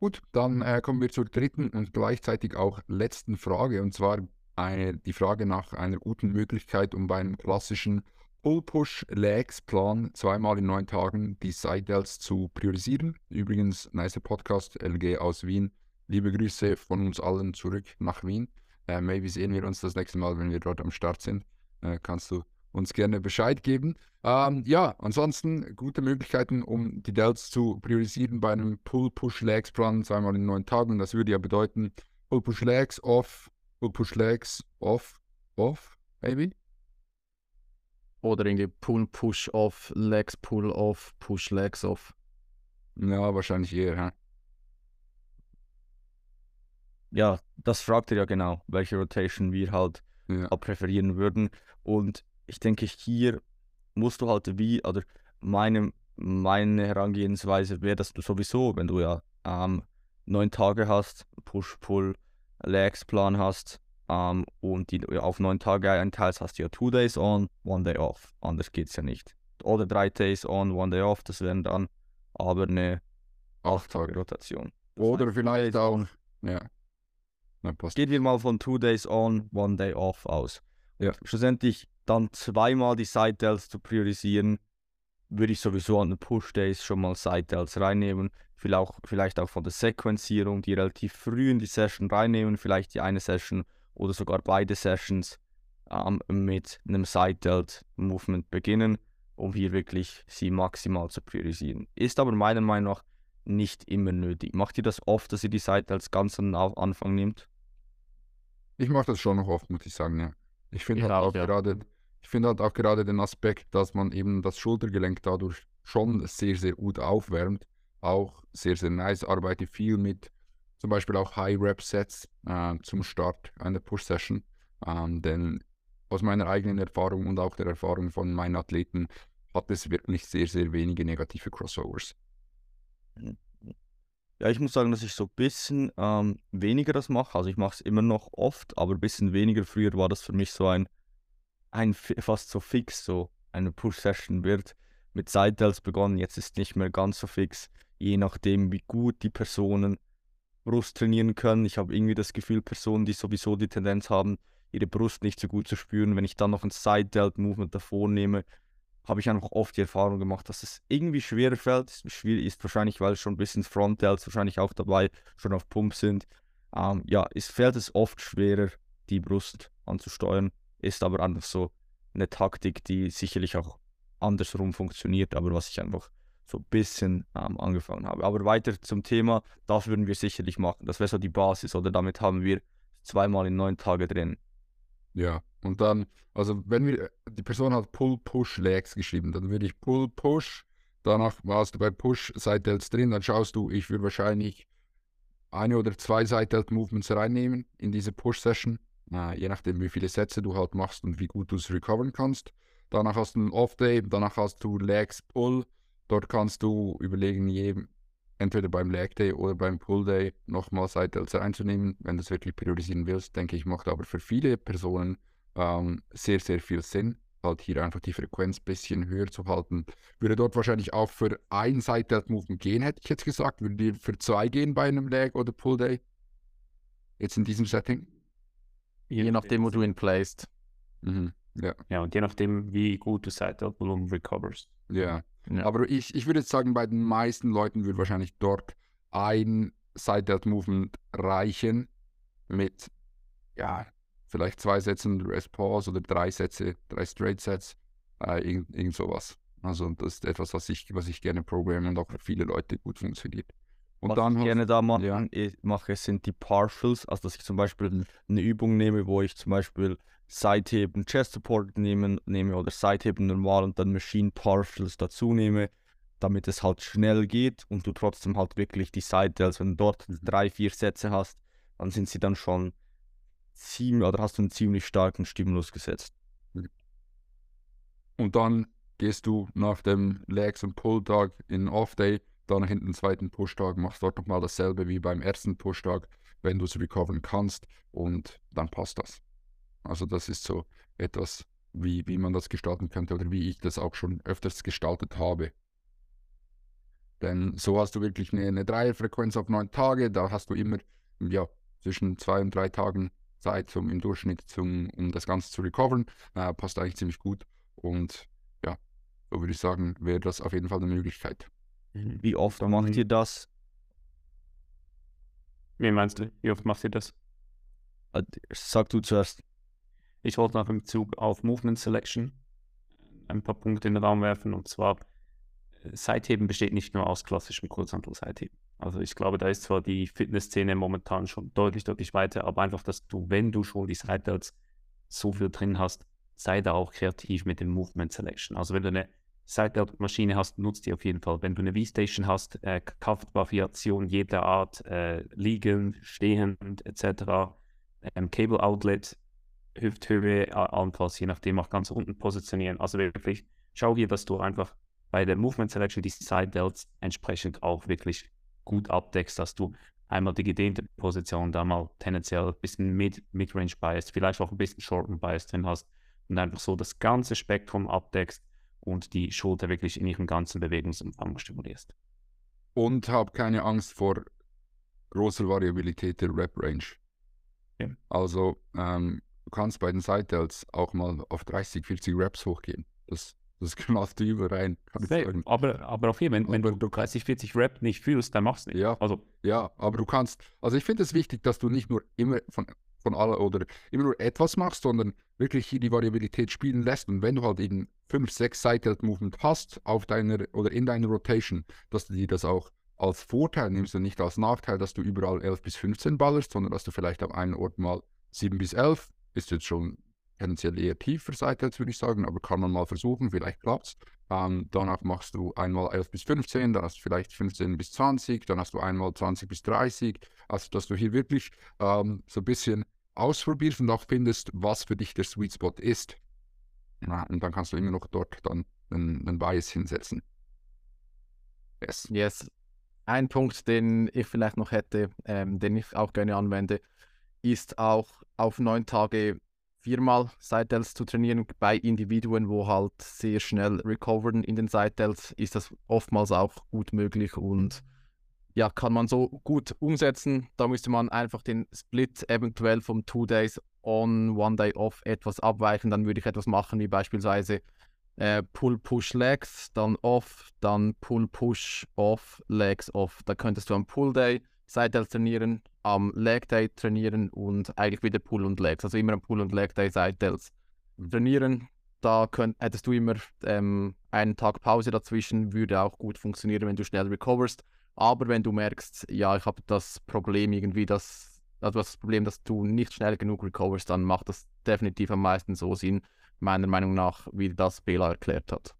Gut, dann äh, kommen wir zur dritten und gleichzeitig auch letzten Frage, und zwar eine, die Frage nach einer guten Möglichkeit, um beim klassischen Pull-Push-Legs-Plan zweimal in neun Tagen die Side-Delts zu priorisieren. Übrigens, nice Podcast, LG aus Wien. Liebe Grüße von uns allen zurück nach Wien. Äh, maybe sehen wir uns das nächste Mal, wenn wir dort am Start sind. Äh, kannst du uns gerne Bescheid geben. Ähm, ja, ansonsten gute Möglichkeiten, um die Delts zu priorisieren bei einem Pull-Push-Legs-Plan zweimal in neun Tagen. Das würde ja bedeuten, Pull-Push-Legs off, Pull-Push-Legs off, off, maybe. Oder irgendwie Pull, Push off, Legs, Pull off, Push, Legs off. Ja, wahrscheinlich eher, ja. Ja, das fragt ihr ja genau, welche Rotation wir halt ja. präferieren würden. Und ich denke, hier musst du halt wie, oder meine, meine Herangehensweise wäre, dass du sowieso, wenn du ja ähm, neun Tage hast, Push, Pull, Legs Plan hast, ähm, und die auf neun Tage einteilst, hast du ja two days on, one day off. Anders geht es ja nicht. Oder drei days on, one day off, das wären dann aber eine acht Tage Rotation. Oder vielleicht auch, ja. Na, Gehen wir mal von two days on, one day off aus. Ja. Schlussendlich dann zweimal die Side Delts zu priorisieren, würde ich sowieso an den Push Days schon mal Side Delts reinnehmen. Vielleicht auch, vielleicht auch von der Sequenzierung, die relativ früh in die Session reinnehmen, vielleicht die eine Session oder sogar beide Sessions ähm, mit einem Side-Delt-Movement beginnen, um hier wirklich sie maximal zu priorisieren. Ist aber meiner Meinung nach nicht immer nötig. Macht ihr das oft, dass ihr die Side-Delts ganz am Anfang nehmt? Ich mache das schon noch oft, muss ich sagen, ja. Ich finde halt auch ja. gerade, ich finde halt auch gerade den Aspekt, dass man eben das Schultergelenk dadurch schon sehr, sehr gut aufwärmt. Auch sehr, sehr nice, arbeite viel mit zum Beispiel auch High-Rep-Sets äh, zum Start einer Push-Session. Ähm, denn aus meiner eigenen Erfahrung und auch der Erfahrung von meinen Athleten hat es wirklich sehr, sehr wenige negative Crossovers. Ja, ich muss sagen, dass ich so ein bisschen ähm, weniger das mache. Also ich mache es immer noch oft, aber ein bisschen weniger. Früher war das für mich so ein, ein fast so fix, so eine Push-Session wird mit Side begonnen. Jetzt ist nicht mehr ganz so fix, je nachdem, wie gut die Personen Brust trainieren können. Ich habe irgendwie das Gefühl, Personen, die sowieso die Tendenz haben, ihre Brust nicht so gut zu spüren, wenn ich dann noch ein Side-Delt-Movement davor nehme, habe ich einfach oft die Erfahrung gemacht, dass es irgendwie schwerer fällt. Schwierig ist wahrscheinlich, weil schon ein bisschen Front-Delts wahrscheinlich auch dabei schon auf Pump sind. Ähm, ja, es fällt es oft schwerer, die Brust anzusteuern. Ist aber einfach so eine Taktik, die sicherlich auch andersrum funktioniert, aber was ich einfach so ein bisschen ähm, angefangen habe. Aber weiter zum Thema, das würden wir sicherlich machen. Das wäre so die Basis, oder damit haben wir zweimal in neun Tage drin. Ja, und dann, also wenn wir, die Person hat Pull-Push-Legs geschrieben, dann würde ich Pull-Push, danach warst du bei Push-Side-Delts drin, dann schaust du, ich würde wahrscheinlich eine oder zwei Side-Delt-Movements reinnehmen in diese Push-Session, je nachdem wie viele Sätze du halt machst und wie gut du es recovern kannst. Danach hast du einen Off-Day, danach hast du Legs Pull, Dort kannst du überlegen, je, entweder beim Leg Day oder beim Pull Day nochmal Seitels einzunehmen, wenn du es wirklich priorisieren willst. Denke ich, macht aber für viele Personen ähm, sehr, sehr viel Sinn, halt hier einfach die Frequenz ein bisschen höher zu halten. Würde dort wahrscheinlich auch für ein Side-Delt-Movement gehen, hätte ich jetzt gesagt. Würde dir für zwei gehen bei einem Leg oder Pull Day? Jetzt in diesem Setting? Je nachdem, wo du ihn placed. Mhm. Ja. Ja, und je nachdem, wie gut du Side-Delt-Volumen recoverst. Ja. Ja. Aber ich, ich würde jetzt sagen, bei den meisten Leuten würde wahrscheinlich dort ein Side-Delt-Movement reichen mit, ja, vielleicht zwei Sätzen Rest Pause oder drei Sätze, drei Straight Sets, äh, irgend, irgend sowas. Also das ist etwas, was ich, was ich gerne programme und auch für viele Leute gut funktioniert. Und Was dann ich gerne da machen, ja. mache, sind die Partials. Also, dass ich zum Beispiel eine Übung nehme, wo ich zum Beispiel Seitheben, Chest Support nehme, nehme oder Seitheben normal und dann Machine Partials dazu nehme, damit es halt schnell geht und du trotzdem halt wirklich die Side Delts, wenn du dort drei, vier Sätze hast, dann sind sie dann schon ziemlich, oder hast du einen ziemlich starken Stimulus gesetzt. Und dann gehst du nach dem Legs- und Pull-Tag in Off-Day, dann hinten den zweiten Push-Tag, machst dort nochmal dasselbe wie beim ersten Push-Tag, wenn du es recovern kannst und dann passt das. Also das ist so etwas, wie, wie man das gestalten könnte oder wie ich das auch schon öfters gestaltet habe. Denn so hast du wirklich eine, eine Dreierfrequenz auf neun Tage, da hast du immer ja, zwischen zwei und drei Tagen Zeit zum, im Durchschnitt, zum, um das Ganze zu recovern. Äh, passt eigentlich ziemlich gut. Und ja, so würde ich sagen, wäre das auf jeden Fall eine Möglichkeit. Wie oft Dann- macht ihr das? Wie meinst du? Wie oft macht ihr das? Äh, Sag du zuerst. Ich wollte noch im Bezug auf Movement Selection ein paar Punkte in den Raum werfen. Und zwar, Seitheben besteht nicht nur aus klassischem Kurzhantel-Seitheben. Also ich glaube, da ist zwar die Fitnessszene momentan schon deutlich, deutlich weiter, aber einfach, dass du, wenn du schon die Seitels so viel drin hast, sei da auch kreativ mit dem Movement Selection. Also wenn du eine Side-Maschine hast, nutzt die auf jeden Fall. Wenn du eine V-Station hast, äh, Kraftvariation jeder Art, äh, liegend, stehend etc., ähm, Cable Outlet, Hüfthöhe, a- allenfalls je nachdem auch ganz unten positionieren. Also wirklich, schau hier, dass du einfach bei der Movement Selection die Side Delts entsprechend auch wirklich gut abdeckst, dass du einmal die gedehnte Position, da mal tendenziell ein bisschen Mid- Mid-Range Bias, vielleicht auch ein bisschen Shorten Bias drin hast und einfach so das ganze Spektrum abdeckst und die Schulter wirklich in ihrem ganzen Bewegungsumfang stimulierst. Und hab keine Angst vor großer Variabilität der Rep-Range. Ja. Also ähm, du kannst bei den Side-Delts auch mal auf 30, 40 Reps hochgehen. Das, das knallt über rein, kann ich sagen. Aber, aber auch hier, wenn, wenn Aber du 30, 40 Rep nicht fühlst, dann machst du nicht. Ja. Also Ja, aber du kannst, also ich finde es wichtig, dass du nicht nur immer von, von aller oder immer nur etwas machst, sondern wirklich hier die Variabilität spielen lässt. Und wenn du halt eben 5, 6 Sided Movement hast auf deiner oder in deiner Rotation, dass du dir das auch als Vorteil nimmst und nicht als Nachteil, dass du überall 11 bis 15 ballerst, sondern dass du vielleicht am einen Ort mal 7 bis 11, ist jetzt schon tendenziell eher tiefer Sided, würde ich sagen, aber kann man mal versuchen, vielleicht klappt's. Ähm, danach machst du einmal 11 bis 15, dann hast du vielleicht 15 bis 20, dann hast du einmal 20 bis 30. Also, dass du hier wirklich ähm, so ein bisschen ausprobierst und auch findest, was für dich der Sweet Spot ist. Ja, und dann kannst du immer noch dort dann einen, einen Bias hinsetzen. Yes. Yes. Ein Punkt, den ich vielleicht noch hätte, ähm, den ich auch gerne anwende, ist auch auf neun Tage viermal Side-Delts zu trainieren. Bei Individuen, wo halt sehr schnell recovern in den Side-Delts, ist das oftmals auch gut möglich und ja, kann man so gut umsetzen. Da müsste man einfach den Split eventuell vom Two Days on, One Day off etwas abweichen. Dann würde ich etwas machen, wie beispielsweise äh, Pull, Push, Legs, dann Off, dann Pull, Push, Off, Legs, Off. Da könntest du am Pull Day Side-Delts trainieren, am Leg Day trainieren und eigentlich wieder Pull und Legs. Also immer am Pull und Leg Day Side-Delts trainieren. Da könnt, hättest du immer ähm, einen Tag Pause dazwischen, würde auch gut funktionieren, wenn du schnell recoverst. Aber wenn du merkst, ja, ich habe das Problem irgendwie, dass, also das Problem, dass du nicht schnell genug recoverst, dann macht das definitiv am meisten so Sinn, meiner Meinung nach, wie das Bela erklärt hat.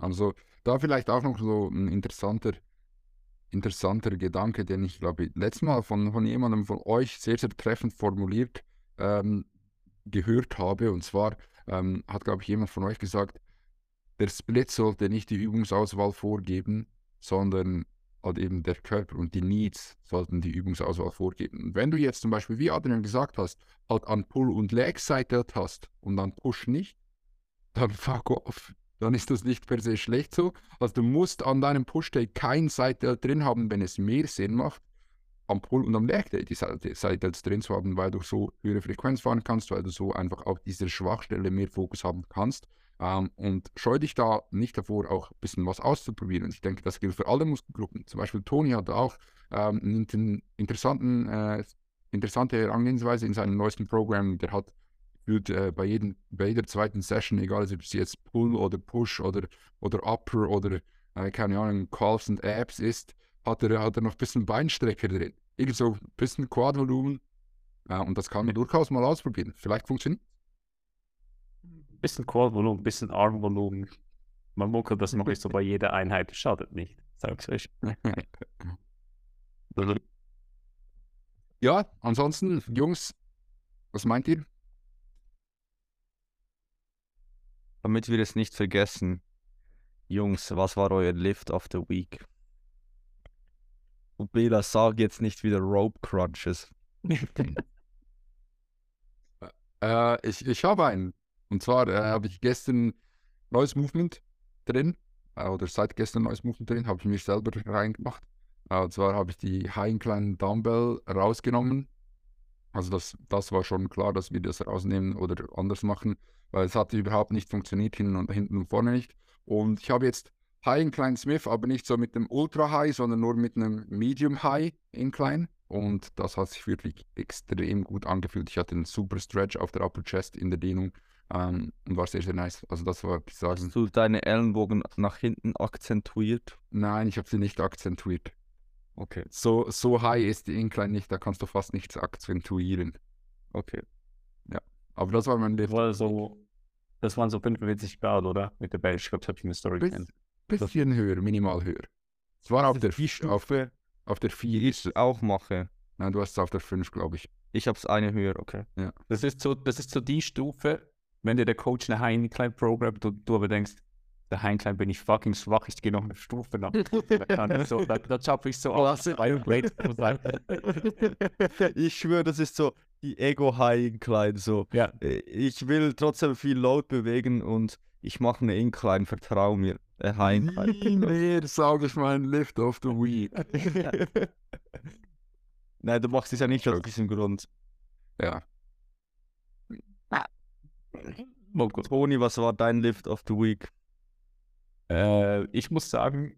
Also da vielleicht auch noch so ein interessanter, interessanter Gedanke, den ich glaube letztes Mal von, von jemandem von euch sehr, sehr treffend formuliert ähm, gehört habe. Und zwar ähm, hat, glaube ich, jemand von euch gesagt, der Split sollte nicht die Übungsauswahl vorgeben, sondern halt eben der Körper und die Needs sollten die Übungsauswahl vorgeben. Und wenn du jetzt zum Beispiel, wie Adrian gesagt hast, halt an Pull- und Leg-Seite hast und an Push nicht, dann *laughs* fuck off. Dann ist das nicht per se schlecht so. Also du musst an deinem Push-Day kein Side drin haben, wenn es mehr Sinn macht, am Pull- und am Leg-Day die Side drin zu haben, weil du so höhere Frequenz fahren kannst, weil du so einfach auf dieser Schwachstelle mehr Fokus haben kannst. Ähm, und scheu dich da nicht davor, auch ein bisschen was auszuprobieren. Und ich denke, das gilt für alle Muskelgruppen. Zum Beispiel Toni hat auch ähm, einen interessanten, äh, interessante Herangehensweise in seinem neuesten Programm. Der hat wird äh, bei, jedem, bei jeder zweiten Session, egal ob es jetzt Pull oder Push oder, oder Upper oder äh, keine Ahnung, Calves und Abs ist, hat er, hat er noch ein bisschen Beinstrecker drin. Irgend so ein bisschen Quadvolumen. Äh, und das kann man durchaus mal ausprobieren. Vielleicht funktioniert bisschen Quad-Volumen, bisschen Armvolumen. Man munkelt das noch nicht so bei jeder Einheit, schadet nicht, sag's euch. *laughs* ja, ansonsten, Jungs, was meint ihr? Damit wir es nicht vergessen, Jungs, was war euer Lift of the Week? Und Bela, sag jetzt nicht wieder Rope Crunches. *laughs* äh, ich ich habe einen. Und zwar äh, habe ich gestern neues Movement drin, äh, oder seit gestern neues Movement drin, habe ich mir selber reingemacht. Äh, und zwar habe ich die High Incline Dumbbell rausgenommen. Also das, das war schon klar, dass wir das rausnehmen oder anders machen, weil es hat überhaupt nicht funktioniert, hinten und hinten und vorne nicht. Und ich habe jetzt High Incline Smith, aber nicht so mit dem Ultra High, sondern nur mit einem Medium High Incline. Und das hat sich wirklich extrem gut angefühlt. Ich hatte einen super Stretch auf der Upper Chest in der Dehnung ähm, und war sehr, sehr nice. Also das war, ich sagen. Hast du deine Ellenbogen nach hinten akzentuiert? Nein, ich habe sie nicht akzentuiert. Okay. So, so high ist die Incline nicht, da kannst du fast nichts akzentuieren. Okay. Ja. Aber das war mein Das, Lift. war so, das waren so 45 Grad, oder? Mit der Bench. Ich glaube, das habe ich in der Story Bis, bisschen höher, minimal höher. Es war auf der, die auf, Stufe, auf der die 4. ich auch mache. Nein, du hast es auf der 5, glaube ich. Ich habe es eine höher, okay. Das ist so, das ist so die Stufe, wenn dir der Coach eine High Incline Program, du, du aber denkst, der High Incline bin ich fucking schwach, ich gehe noch eine Stufe nach. da, so, da, da schaffe ich so *laughs* sein. *laughs* ich schwöre, das ist so die Ego High Incline. So. Ja. Äh, Ich will trotzdem viel Load bewegen und ich mache eine Incline, vertrau mir. Äh, High. Nie mehr sage ich meinen Lift of the Week. *laughs* Nein, du machst es ja nicht aus diesem Grund. Ja. Oh. Toni, was war dein Lift of the Week? Äh, ich muss sagen,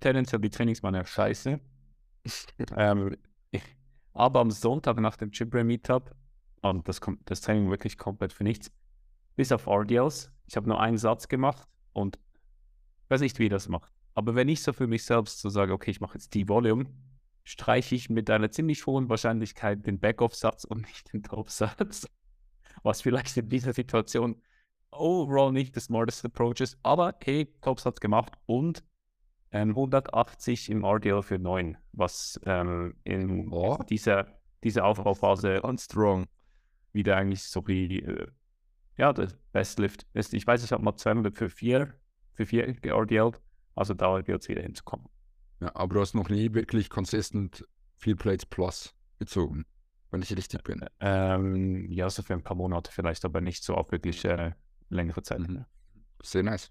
tendenziell die Trainings waren ja scheiße. *laughs* ähm, ich, aber am Sonntag nach dem Gym Meetup, und das, das Training wirklich komplett für nichts, bis auf RDLs. Ich habe nur einen Satz gemacht und weiß nicht, wie das macht. Aber wenn ich so für mich selbst so sage, okay, ich mache jetzt die Volume, streiche ich mit einer ziemlich hohen Wahrscheinlichkeit den Backoff-Satz und nicht den Top-Satz. Was vielleicht in dieser Situation overall nicht das smartest Approach ist. Aber hey, Top-Satz gemacht und 180 im RDL für 9, was ähm, in Oh. dieser, dieser Aufbauphase Ganz strong. wieder eigentlich so wie, äh, ja, das Best Lift ist. Ich weiß, ich habe mal 200 für 4, für 4 geRDLt, also dauert jetzt wieder hinzukommen. ja. Aber du hast noch nie wirklich consistent 4 Plates plus gezogen, wenn ich richtig bin. Ähm, ja, so für ein paar Monate vielleicht, aber nicht so auf wirklich äh, längere Zeit. Mhm. Sehr nice.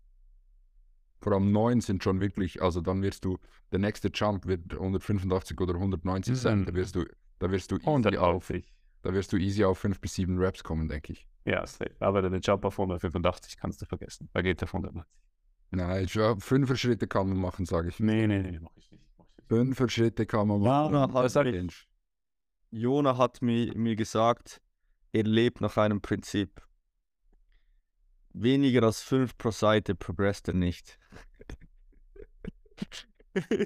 Vor allem 9 sind schon wirklich, also dann wirst du, der nächste Jump wird 185 oder 190 sein. Mhm. Da wirst du, da wirst du easy auf, 180. da wirst du easy auf 5 bis 7 Reps kommen, denke ich. Ja, safe. aber den Jump auf 185 kannst du vergessen. Da geht der von 190. Nein, fünfer Schritte kann man machen, sage ich. Nee, nee, nee, mach ich nicht. Fünfer Schritte kann man machen. Jona hat, sag ich. Jona hat mir, mir gesagt, er lebt nach einem Prinzip. Weniger als 5 pro Seite progresst er nicht.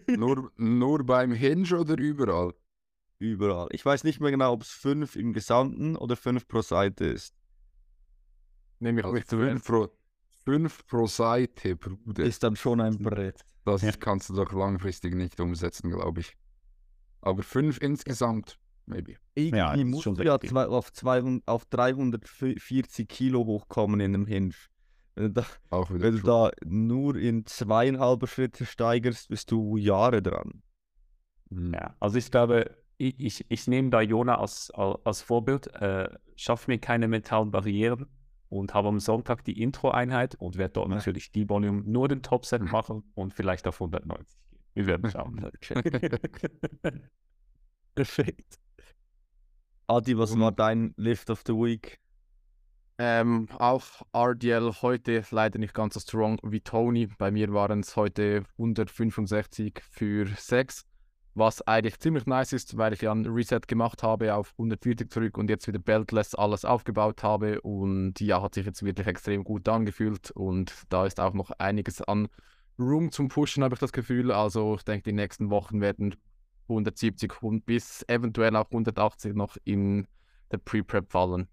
Nur, nur beim Hinge oder überall? Überall. Ich weiß nicht mehr genau, ob es 5 im Gesamten oder 5 pro Seite ist. Nehme ich Also mit fünf, pro, fünf pro Seite, Bruder. Ist dann schon ein Brett. Das Ja. kannst du doch langfristig nicht umsetzen, glaube ich. Aber fünf insgesamt, maybe. Irgendwie Ja, musst schon du ja zwei, auf, 200, auf 340 Kilo hochkommen in einem Hinge. Wenn du da, wenn du da nur in zweieinhalb Schritte steigerst, bist du Jahre dran. Mhm. Ja, also ich glaube, ich, ich, ich nehme da Jona als, als, als Vorbild, äh, schaffe mir keine mentalen Barrieren und habe am Sonntag die Intro-Einheit und werde dort Ja. natürlich die Volume nur den Top-Set machen und vielleicht auf 190 gehen. Wir werden schauen. *laughs* Perfekt. Adi, was war dein Lift of the Week? Ähm, auch RDL heute leider nicht ganz so strong wie Tony. Bei mir waren es heute 165 für 6, was eigentlich ziemlich nice ist, weil ich ja ein Reset gemacht habe auf 140 zurück und jetzt wieder beltless alles aufgebaut habe und ja, hat sich jetzt wirklich extrem gut angefühlt und da ist auch noch einiges an Room zum Pushen, habe ich das Gefühl. Also ich denke, die nächsten Wochen werden 170 und bis eventuell auch 180 noch in der Pre-Prep fallen.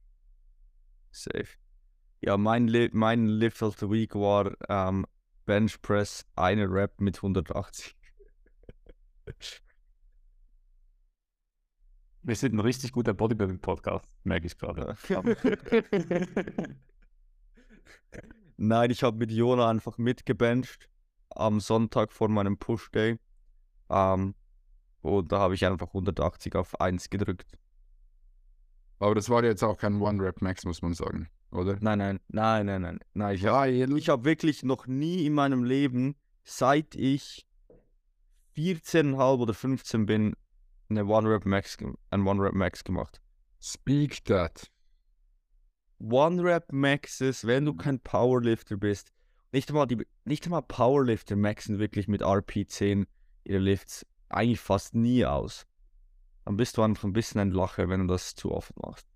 Safe. Ja, mein, Li mein Lift of the Week war ähm, Bench Press, eine Rep mit 180. Wir sind ein richtig guter Bodybuilding-Podcast, merke ich gerade. *laughs* Nein, ich habe mit Jona einfach mitgebencht am Sonntag vor meinem Push-Day. Ähm, und da habe ich einfach 180 auf 1 gedrückt. Aber das war jetzt auch kein One-Rap-Max, muss man sagen, oder? Nein, nein, nein, nein, nein. nein ich Ja. Ich habe wirklich noch nie in meinem Leben, seit ich 14,5 oder 15 bin, eine One-Rep-Max, ge- ein One-Rep-Max gemacht. Speak that. One-Rep-Maxes, wenn du kein Powerlifter bist, nicht einmal, die, nicht einmal Powerlifter maxen wirklich mit RP10 ihre Lifts eigentlich fast nie aus. Dann bist du einfach ein bisschen ein Lacher, wenn du das zu oft machst.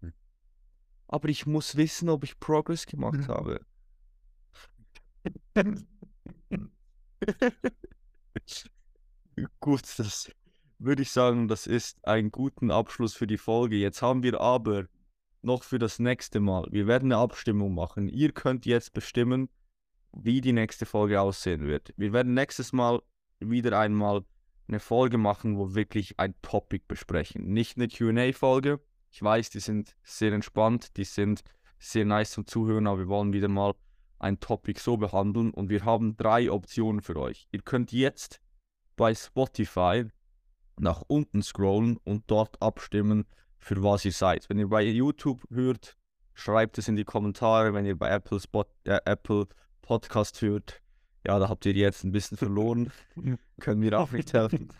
Mhm. Aber ich muss wissen, ob ich Progress gemacht habe. Gut, das würde ich sagen, das ist ein guten Abschluss für die Folge. Jetzt haben wir aber noch für das nächste Mal, wir werden eine Abstimmung machen. Ihr könnt jetzt bestimmen, wie die nächste Folge aussehen wird. Wir werden nächstes Mal wieder einmal eine Folge machen, wo wir wirklich ein Topic besprechen. Nicht eine QA-Folge. Ich weiß, die sind sehr entspannt, die sind sehr nice zum Zuhören, aber wir wollen wieder mal ein Topic so behandeln und wir haben drei Optionen für euch. Ihr könnt jetzt bei Spotify nach unten scrollen und dort abstimmen, für was ihr seid. Wenn ihr bei YouTube hört, schreibt es in die Kommentare. Wenn ihr bei Apple, Spot, äh, Apple Podcast hört, ja, da habt ihr jetzt ein bisschen verloren. *laughs* Können wir auch nicht helfen.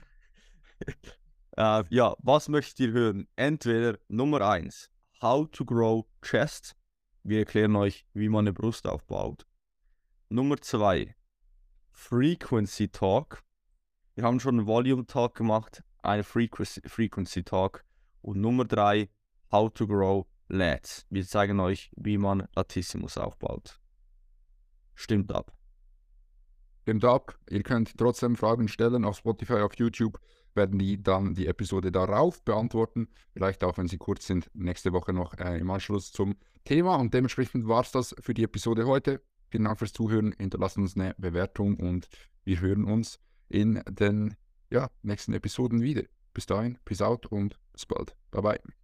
äh, ja, was möchtet ihr hören? Entweder Nummer 1, How to Grow Chest. Wir erklären euch, wie man eine Brust aufbaut. Nummer 2, Frequency Talk. Wir haben schon einen Volume Talk gemacht, eine Frequency, Frequency Talk. Und Nummer 3, How to Grow Lats. Wir zeigen euch, wie man Latissimus aufbaut. Stimmt ab. Stimmt ab. Ihr könnt trotzdem Fragen stellen auf Spotify, auf YouTube. Werden die dann die Episode darauf beantworten. Vielleicht auch, wenn sie kurz sind, nächste Woche noch äh, im Anschluss zum Thema. Und dementsprechend war es das für die Episode heute. Vielen Dank fürs Zuhören. Hinterlasst uns eine Bewertung und wir hören uns in den ja, nächsten Episoden wieder. Bis dahin, peace out und bis bald. Bye bye.